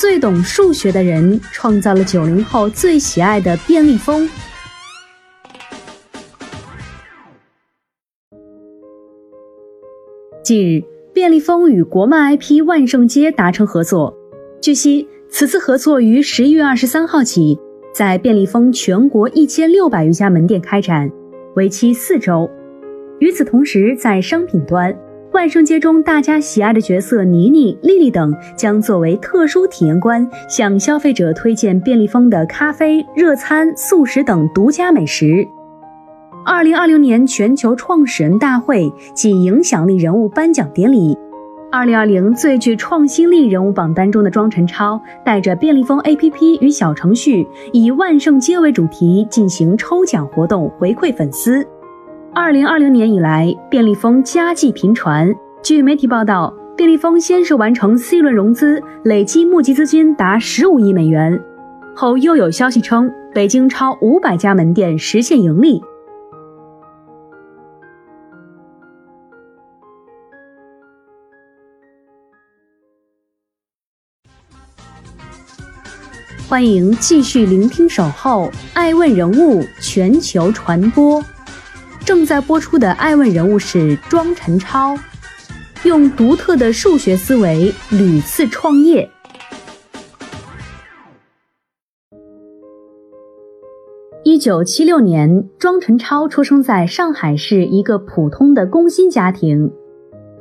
最懂数学的人创造了九零后最喜爱的便利蜂。近日，便利蜂与国漫 IP 万圣街达成合作。据悉，此次合作于十一月二十三号起，在便利蜂全国一千六百余家门店开展，为期四周。与此同时，在商品端。万圣节中大家喜爱的角色妮妮、丽丽等将作为特殊体验官，向消费者推荐便利蜂的咖啡、热餐、素食等独家美食。二零二零年全球创始人大会及影响力人物颁奖典礼，二零二零最具创新力人物榜单中的庄晨超带着便利蜂 APP 与小程序，以万圣节为主题进行抽奖活动，回馈粉丝。二零二零年以来，便利蜂佳绩频传。据媒体报道，便利蜂先是完成 C 轮融资，累计募集资金达十五亿美元。后又有消息称，北京超五百家门店实现盈利。欢迎继续聆听《守候爱问人物全球传播》。正在播出的《爱问人物》是庄晨超，用独特的数学思维屡次创业。一九七六年，庄晨超出生在上海市一个普通的工薪家庭。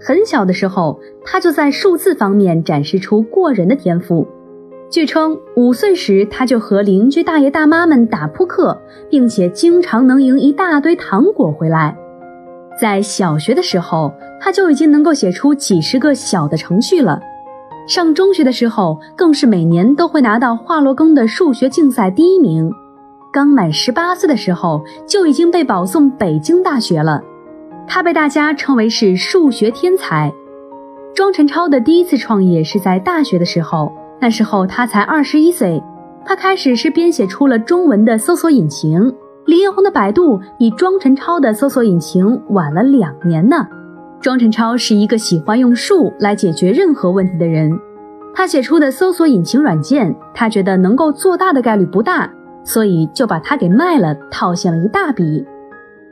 很小的时候，他就在数字方面展示出过人的天赋。据称，五岁时他就和邻居大爷大妈们打扑克，并且经常能赢一大堆糖果回来。在小学的时候，他就已经能够写出几十个小的程序了。上中学的时候，更是每年都会拿到华罗庚的数学竞赛第一名。刚满十八岁的时候，就已经被保送北京大学了。他被大家称为是数学天才。庄辰超的第一次创业是在大学的时候。那时候他才二十一岁，他开始是编写出了中文的搜索引擎。李彦宏的百度比庄晨超的搜索引擎晚了两年呢。庄晨超是一个喜欢用数来解决任何问题的人，他写出的搜索引擎软件，他觉得能够做大的概率不大，所以就把它给卖了，套现了一大笔。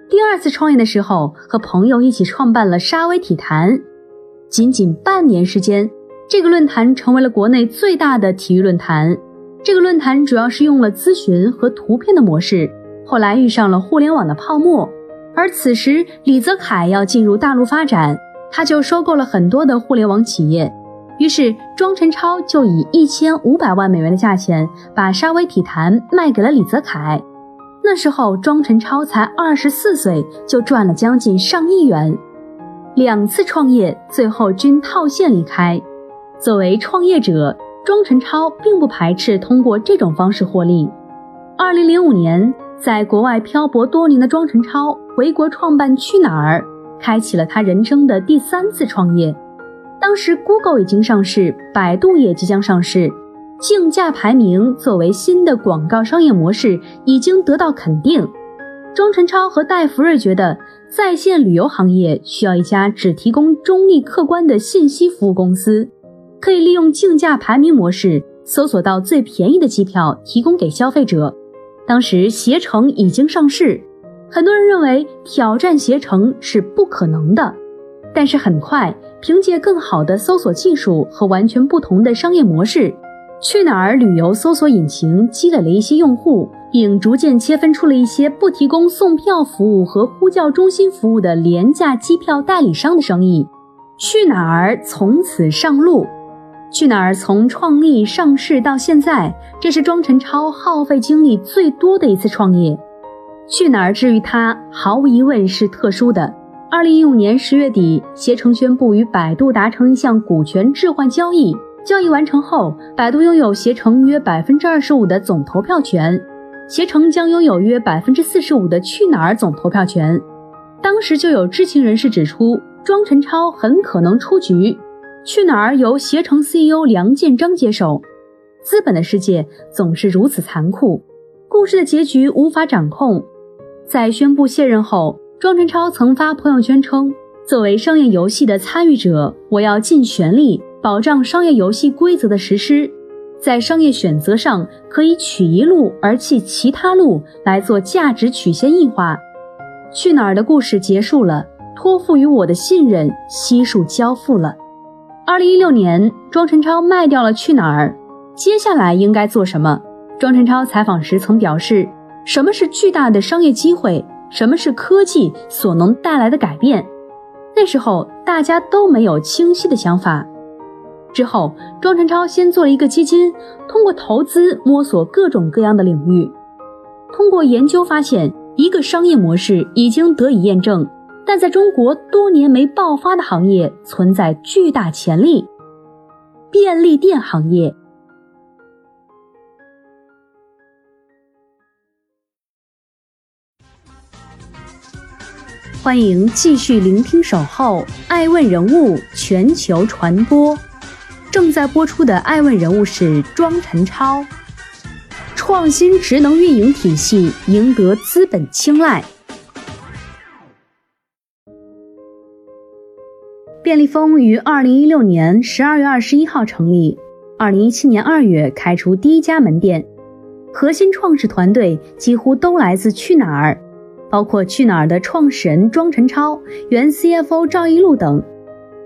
第二次创业的时候，和朋友一起创办了沙威体坛，仅仅半年时间。这个论坛成为了国内最大的体育论坛。这个论坛主要是用了咨询和图片的模式，后来遇上了互联网的泡沫。而此时李泽楷要进入大陆发展，他就收购了很多的互联网企业。于是庄辰超就以一千五百万美元的价钱把沙威体坛卖给了李泽楷。那时候庄辰超才二十四岁，就赚了将近上亿元。两次创业最后均套现离开。作为创业者，庄晨超并不排斥通过这种方式获利。二零零五年，在国外漂泊多年的庄晨超回国创办去哪儿，开启了他人生的第三次创业。当时，Google 已经上市，百度也即将上市，竞价排名作为新的广告商业模式已经得到肯定。庄晨超和戴福瑞觉得，在线旅游行业需要一家只提供中立客观的信息服务公司。可以利用竞价排名模式搜索到最便宜的机票，提供给消费者。当时携程已经上市，很多人认为挑战携程是不可能的。但是很快，凭借更好的搜索技术和完全不同的商业模式，去哪儿旅游搜索引擎积累了一些用户，并逐渐切分出了一些不提供送票服务和呼叫中心服务的廉价机票代理商的生意。去哪儿从此上路。去哪儿从创立上市到现在，这是庄辰超耗费精力最多的一次创业。去哪儿至于他，毫无疑问是特殊的。二零一五年十月底，携程宣布与百度达成一项股权置换交易，交易完成后，百度拥有携程约百分之二十五的总投票权，携程将拥有约百分之四十五的去哪儿总投票权。当时就有知情人士指出，庄陈超很可能出局，去哪儿由携程 CEO 梁建章接手。资本的世界总是如此残酷，故事的结局无法掌控。在宣布卸任后，庄陈超曾发朋友圈称：“作为商业游戏的参与者，我要尽全力。”保障商业游戏规则的实施，在商业选择上可以取一路而弃其他路来做价值曲线异化。去哪儿的故事结束了，托付于我的信任悉数交付了。二零一六年，庄陈超卖掉了去哪儿，接下来应该做什么？庄陈超采访时曾表示：“什么是巨大的商业机会？什么是科技所能带来的改变？”那时候大家都没有清晰的想法。之后，庄辰超先做了一个基金，通过投资摸索各种各样的领域。通过研究发现，一个商业模式已经得以验证，但在中国多年没爆发的行业存在巨大潜力——便利店行业。欢迎继续聆听《守候爱问人物全球传播》。正在播出的《爱问人物》是庄陈超，创新职能运营体系赢得资本青睐。便利蜂于二零一六年十二月二十一号成立，二零一七年二月开出第一家门店，核心创始团队几乎都来自去哪儿，包括去哪儿的创始人庄陈超、原 CFO 赵一路等。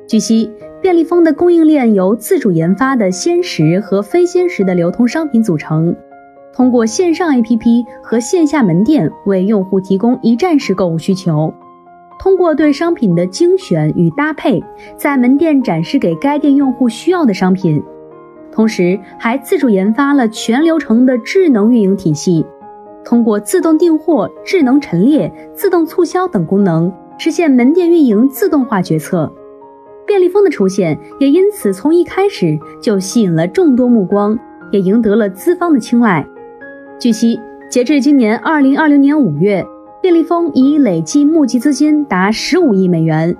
据悉。便利蜂的供应链由自主研发的鲜食和非鲜食的流通商品组成，通过线上 APP 和线下门店为用户提供一站式购物需求。通过对商品的精选与搭配，在门店展示给该店用户需要的商品，同时还自主研发了全流程的智能运营体系，通过自动订货、智能陈列、自动促销等功能，实现门店运营自动化决策。便利蜂的出现也因此从一开始就吸引了众多目光，也赢得了资方的青睐。据悉，截至今年二零二零年五月，便利蜂已累计募集资金达十五亿美元，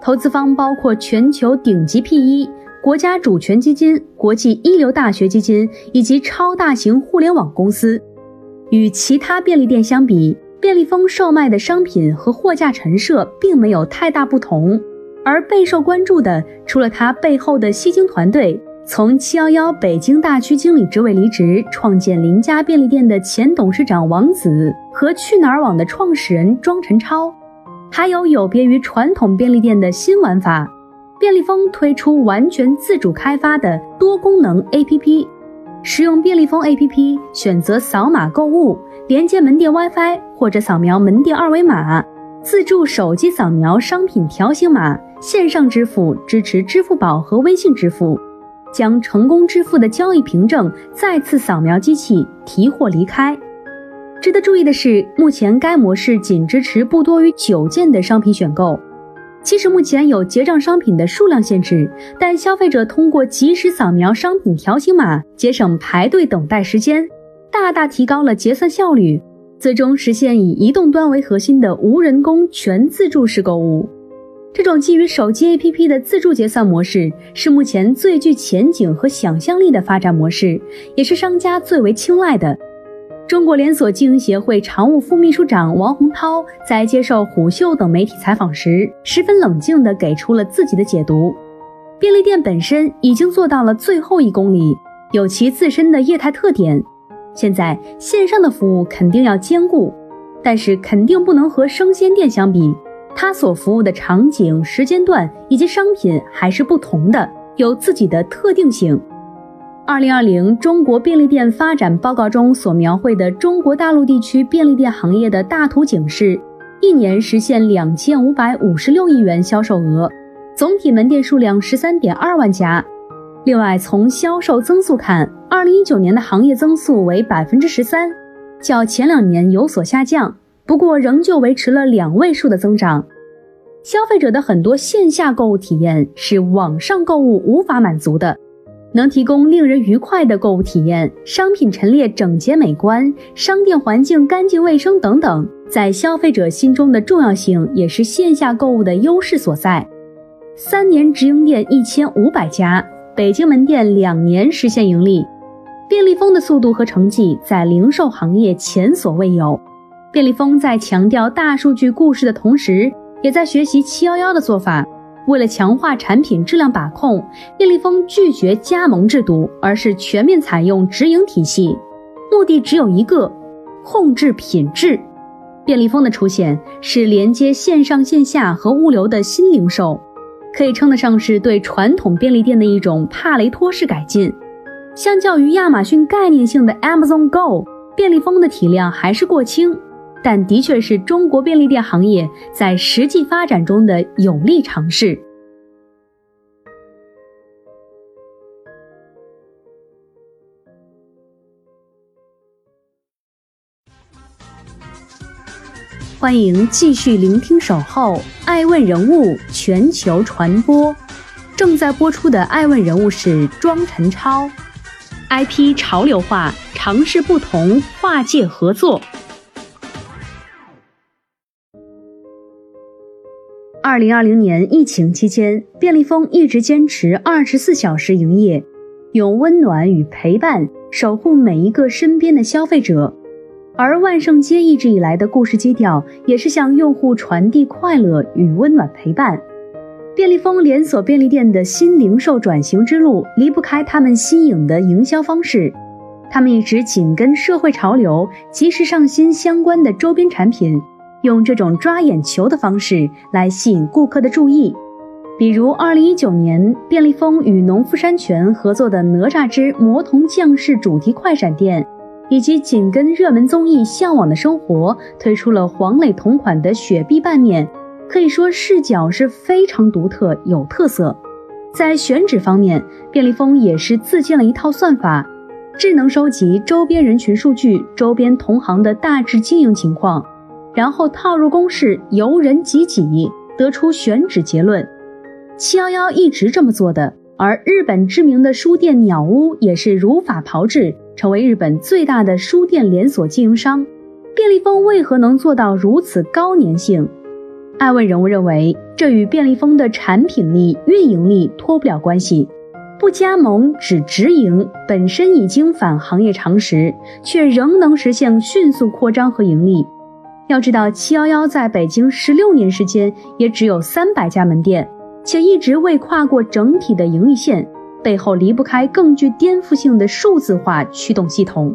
投资方包括全球顶级 PE、国家主权基金、国际一流大学基金以及超大型互联网公司。与其他便利店相比，便利蜂售卖的商品和货架陈设并没有太大不同。而备受关注的，除了它背后的吸金团队，从七幺幺北京大区经理职位离职，创建邻家便利店的前董事长王子和去哪儿网的创始人庄陈超，还有有别于传统便利店的新玩法，便利蜂推出完全自主开发的多功能 APP，使用便利蜂 APP 选择扫码购物，连接门店 WiFi 或者扫描门店二维码，自助手机扫描商品条形码。线上支付支持支付宝和微信支付，将成功支付的交易凭证再次扫描机器提货离开。值得注意的是，目前该模式仅支持不多于九件的商品选购。即使目前有结账商品的数量限制，但消费者通过及时扫描商品条形码，节省排队等待时间，大大提高了结算效率，最终实现以移动端为核心的无人工全自助式购物。这种基于手机 APP 的自助结算模式是目前最具前景和想象力的发展模式，也是商家最为青睐的。中国连锁经营协会常务副秘书长王洪涛在接受虎嗅等媒体采访时，十分冷静地给出了自己的解读：便利店本身已经做到了最后一公里，有其自身的业态特点。现在线上的服务肯定要兼顾，但是肯定不能和生鲜店相比。它所服务的场景、时间段以及商品还是不同的，有自己的特定性。二零二零中国便利店发展报告中所描绘的中国大陆地区便利店行业的大图景是：一年实现两千五百五十六亿元销售额，总体门店数量十三点二万家。另外，从销售增速看，二零一九年的行业增速为百分之十三，较前两年有所下降。不过，仍旧维持了两位数的增长。消费者的很多线下购物体验是网上购物无法满足的，能提供令人愉快的购物体验，商品陈列整洁美观，商店环境干净卫生等等，在消费者心中的重要性也是线下购物的优势所在。三年直营店一千五百家，北京门店两年实现盈利。便利蜂的速度和成绩在零售行业前所未有。便利蜂在强调大数据故事的同时，也在学习七幺幺的做法。为了强化产品质量把控，便利蜂拒绝加盟制度，而是全面采用直营体系，目的只有一个：控制品质。便利蜂的出现是连接线上线下和物流的新零售，可以称得上是对传统便利店的一种帕雷托式改进。相较于亚马逊概念性的 Amazon Go，便利蜂的体量还是过轻，但的确是中国便利店行业在实际发展中的有力尝试。欢迎继续聆听《守候爱问人物全球传播》，正在播出的爱问人物是庄晨超。IP 潮流化，尝试不同跨界合作。二零二零年疫情期间，便利蜂一直坚持二十四小时营业，用温暖与陪伴守护每一个身边的消费者。而万圣街一直以来的故事基调，也是向用户传递快乐与温暖陪伴。便利蜂连锁便利店的新零售转型之路离不开他们新颖的营销方式。他们一直紧跟社会潮流，及时上新相关的周边产品，用这种抓眼球的方式来吸引顾客的注意。比如，2019年，便利蜂与农夫山泉合作的《哪吒之魔童降世》主题快闪店，以及紧跟热门综艺《向往的生活》推出了黄磊同款的雪碧拌面。可以说视角是非常独特、有特色。在选址方面，便利蜂也是自建了一套算法，智能收集周边人群数据、周边同行的大致经营情况，然后套入公式，由人及己，得出选址结论。七幺幺一直这么做的，而日本知名的书店鸟屋也是如法炮制，成为日本最大的书店连锁经营商。便利蜂为何能做到如此高粘性？爱问人物认为，这与便利蜂的产品力、运营力脱不了关系。不加盟只直营，本身已经反行业常识，却仍能实现迅速扩张和盈利。要知道，七幺幺在北京十六年时间也只有三百家门店，且一直未跨过整体的盈利线，背后离不开更具颠覆性的数字化驱动系统。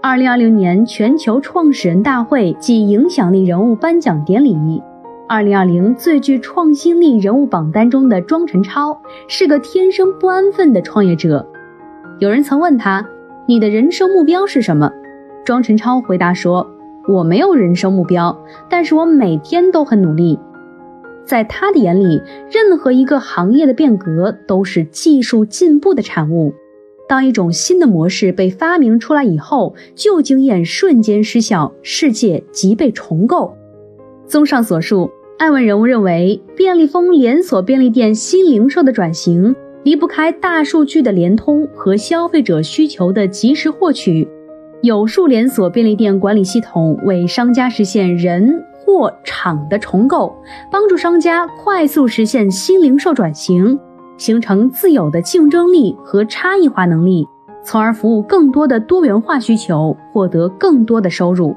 二零二零年全球创始人大会暨影响力人物颁奖典礼。二零二零最具创新力人物榜单中的庄晨超是个天生不安分的创业者。有人曾问他：“你的人生目标是什么？”庄晨超回答说：“我没有人生目标，但是我每天都很努力。”在他的眼里，任何一个行业的变革都是技术进步的产物。当一种新的模式被发明出来以后，旧经验瞬间失效，世界即被重构。综上所述，艾问人物认为，便利蜂连锁便利店新零售的转型离不开大数据的联通和消费者需求的及时获取。有数连锁便利店管理系统为商家实现人、货、场的重构，帮助商家快速实现新零售转型，形成自有的竞争力和差异化能力，从而服务更多的多元化需求，获得更多的收入。